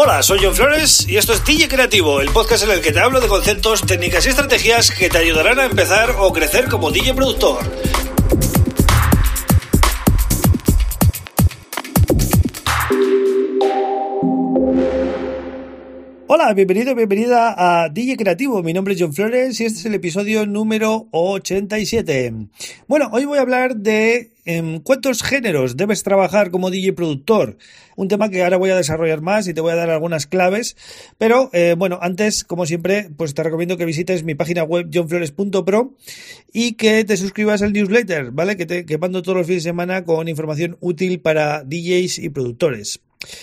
Hola, soy John Flores y esto es DJ Creativo, el podcast en el que te hablo de conceptos, técnicas y estrategias que te ayudarán a empezar o crecer como DJ productor. Hola, bienvenido, bienvenida a DJ Creativo. Mi nombre es John Flores y este es el episodio número 87. Bueno, hoy voy a hablar de em, cuántos géneros debes trabajar como DJ productor. Un tema que ahora voy a desarrollar más y te voy a dar algunas claves. Pero eh, bueno, antes, como siempre, pues te recomiendo que visites mi página web johnflores.pro y que te suscribas al newsletter, ¿vale? Que te que mando todos los fines de semana con información útil para DJs y productores.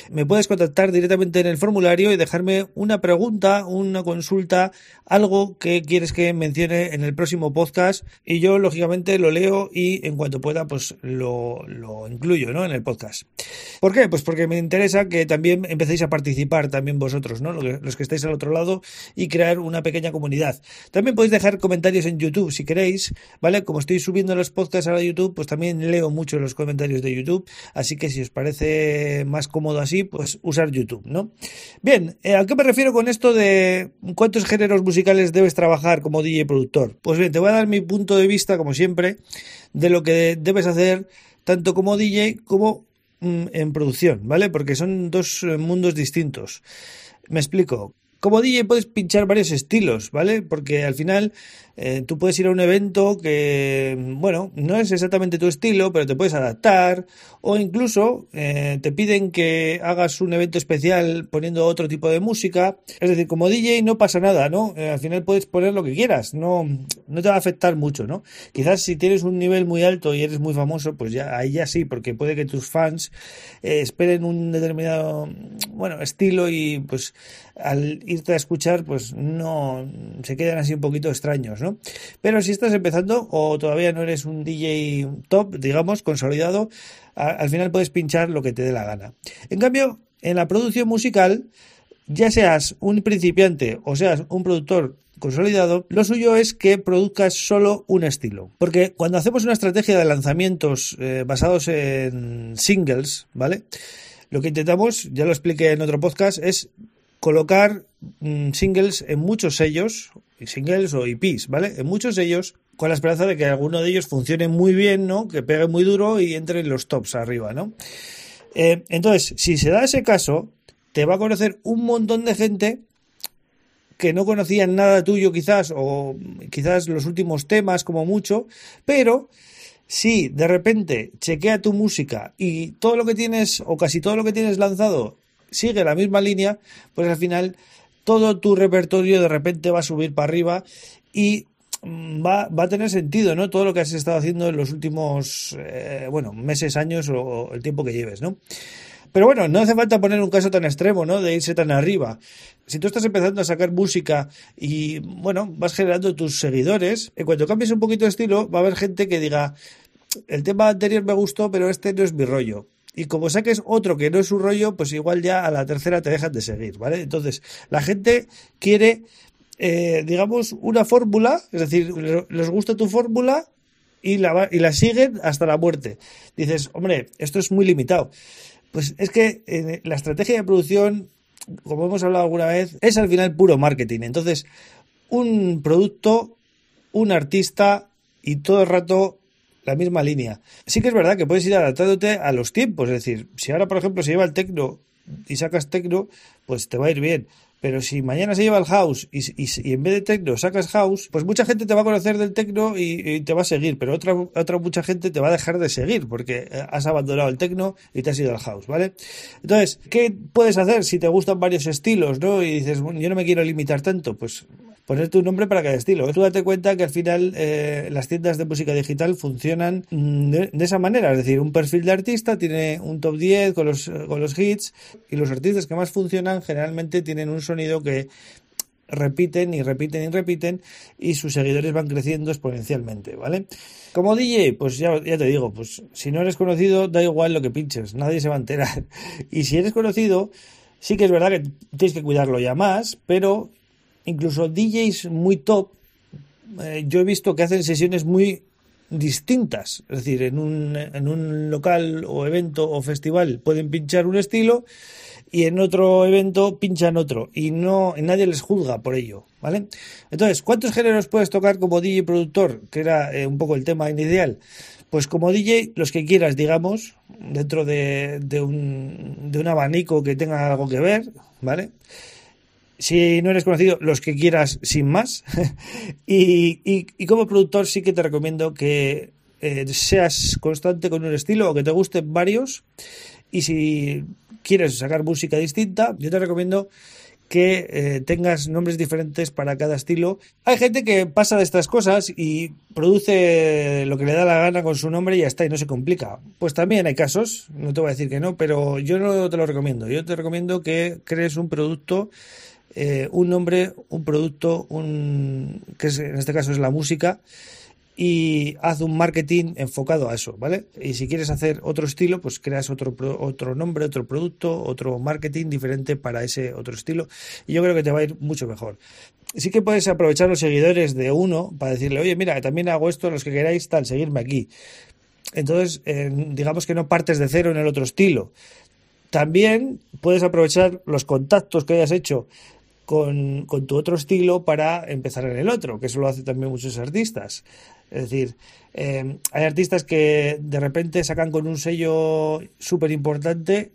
Me puedes contactar directamente en el formulario y dejarme una pregunta, una consulta, algo que quieres que mencione en el próximo podcast y yo lógicamente lo leo y en cuanto pueda pues lo, lo incluyo ¿no? en el podcast. ¿Por qué? Pues porque me interesa que también empecéis a participar también vosotros, ¿no? los que estáis al otro lado y crear una pequeña comunidad. También podéis dejar comentarios en YouTube si queréis, ¿vale? Como estoy subiendo los podcasts a la YouTube, pues también leo mucho los comentarios de YouTube, así que si os parece más cómodo así, pues usar YouTube, ¿no? Bien, eh, ¿a qué me refiero con esto de cuántos géneros musicales debes trabajar como DJ productor? Pues bien, te voy a dar mi punto de vista, como siempre, de lo que debes hacer tanto como DJ como en producción, ¿vale? Porque son dos eh, mundos distintos. Me explico. Como DJ puedes pinchar varios estilos, ¿vale? Porque al final eh, tú puedes ir a un evento que, bueno, no es exactamente tu estilo, pero te puedes adaptar o incluso eh, te piden que hagas un evento especial poniendo otro tipo de música. Es decir, como DJ no pasa nada, ¿no? Eh, al final puedes poner lo que quieras, no, no te va a afectar mucho, ¿no? Quizás si tienes un nivel muy alto y eres muy famoso, pues ya ahí ya sí, porque puede que tus fans esperen un determinado, bueno, estilo y pues al irte a escuchar, pues no se quedan así un poquito extraños, ¿no? Pero si estás empezando o todavía no eres un DJ top, digamos, consolidado, al final puedes pinchar lo que te dé la gana. En cambio, en la producción musical, ya seas un principiante o seas un productor consolidado, lo suyo es que produzcas solo un estilo. Porque cuando hacemos una estrategia de lanzamientos eh, basados en singles, ¿vale? Lo que intentamos, ya lo expliqué en otro podcast, es colocar mm, singles en muchos sellos, singles o EPs, ¿vale? En muchos sellos, con la esperanza de que alguno de ellos funcione muy bien, ¿no? Que pegue muy duro y entre en los tops arriba, ¿no? Eh, entonces, si se da ese caso, te va a conocer un montón de gente que no conocían nada tuyo quizás, o quizás los últimos temas como mucho, pero si de repente chequea tu música y todo lo que tienes, o casi todo lo que tienes lanzado, sigue la misma línea, pues al final todo tu repertorio de repente va a subir para arriba y mm, va, va a tener sentido, ¿no? Todo lo que has estado haciendo en los últimos, eh, bueno, meses, años o, el tiempo que lleves, ¿no? Pero bueno, no hace falta poner un caso tan extremo, ¿no? De irse tan arriba. Si tú estás empezando a sacar música y, bueno, vas generando tus seguidores, en cuanto cambies un poquito de estilo, va a haber gente que diga, el tema anterior me gustó, pero este no es mi rollo. Y como saques otro que no es su rollo, pues igual ya a la tercera te dejan de seguir, ¿vale? Entonces, la gente quiere, eh, digamos, una fórmula, es decir, les gusta tu fórmula y la, y la siguen hasta la muerte. Dices, hombre, esto es muy limitado. Pues es que eh, la estrategia de producción, como hemos hablado alguna vez, es al final puro marketing. Entonces, un producto, un artista y todo el rato la misma línea. Sí que es verdad que puedes ir adaptándote a los tiempos, es decir, si ahora, por ejemplo, se lleva el tecno y sacas tecno, pues te va a ir bien. Pero si mañana se lleva el house y, y, en vez de techno sacas house, pues mucha gente te va a conocer del techno y, te va a seguir, pero otra, otra mucha gente te va a dejar de seguir porque eh, has abandonado el techno y te has ido al house, ¿vale? Entonces, ¿qué puedes hacer si te gustan varios estilos, no? Y dices, bueno, yo no me quiero limitar tanto, pues poner tu nombre para cada estilo. Tú date cuenta que al final eh, las tiendas de música digital funcionan mm, de, esa manera, es decir, un perfil de artista tiene un top 10 con los, con los hits y los artistas que más funcionan generalmente tienen un sonido que repiten y repiten y repiten y sus seguidores van creciendo exponencialmente, ¿vale? Como DJ, pues ya, ya te digo, pues si no eres conocido, da igual lo que pinches, nadie se va a enterar. Y si eres conocido, sí que es verdad que tienes que cuidarlo ya más, pero incluso DJs muy top, eh, yo he visto que hacen sesiones muy distintas. Es decir, en un, en un local o evento o festival pueden pinchar un estilo y en otro evento pinchan otro y no nadie les juzga por ello, ¿vale? Entonces, ¿cuántos géneros puedes tocar como DJ productor? Que era eh, un poco el tema inicial. Pues como DJ, los que quieras, digamos, dentro de, de, un, de un abanico que tenga algo que ver, ¿vale? Si no eres conocido, los que quieras sin más. y, y, como productor sí que te recomiendo que eh, seas constante con un estilo o que te gusten varios. Y si quieres sacar música distinta, yo te recomiendo que eh, tengas nombres diferentes para cada estilo. Hay gente que pasa de estas cosas y produce lo que le da la gana con su nombre y ya está, y no se complica. Pues también hay casos, no te voy a decir que no, pero yo no te lo recomiendo. Yo te recomiendo que crees un producto eh, un nombre, un producto, un, que en este caso es la música, y haz un marketing enfocado a eso, ¿vale? Y si quieres hacer otro estilo, pues creas otro, otro nombre, otro producto, otro marketing diferente para ese otro estilo. Y yo creo que te va a ir mucho mejor. Sí que puedes aprovechar los seguidores de uno para decirle, oye, mira, también hago esto, los que queráis, tal, seguirme aquí. Entonces, eh, digamos que no partes de cero en el otro estilo. También puedes aprovechar los contactos que hayas hecho con, tu otro estilo para empezar en el otro, que eso lo hacen también muchos artistas. Es decir, eh, hay artistas que de repente sacan con un sello súper importante,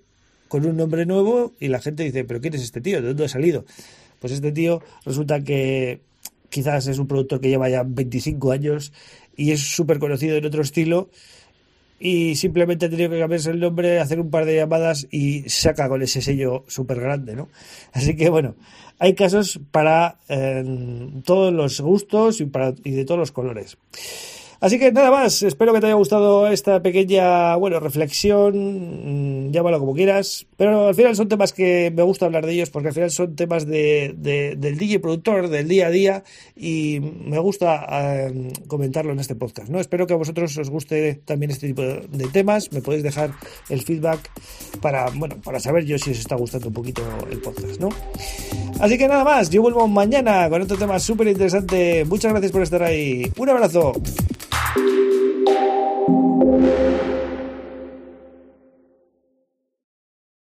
con un nombre nuevo, y la gente dice, pero ¿quién es este tío? ¿De dónde ha salido? Pues este tío resulta que quizás es un productor que lleva ya 25 años y es súper conocido en otro estilo y simplemente ha tenido que cambiarse el nombre, hacer un par de llamadas y saca con ese sello súper grande, ¿no? Así que bueno, hay casos para eh, todos los gustos y, para, y de todos los colores. Así que nada más, espero que te haya gustado esta pequeña, bueno, reflexión, mm, llámalo como quieras, pero al final son temas que me gusta hablar de ellos porque al final son temas de, del DJ productor, del día a día y me gusta eh, comentarlo en este podcast, ¿no? Espero que a vosotros os guste también este tipo de, de temas, me podéis dejar el feedback para, bueno, para saber yo si os está gustando un poquito el podcast, ¿no? Así que nada más, yo vuelvo mañana con otro tema súper interesante. Muchas gracias por estar ahí. Un abrazo. Thank you.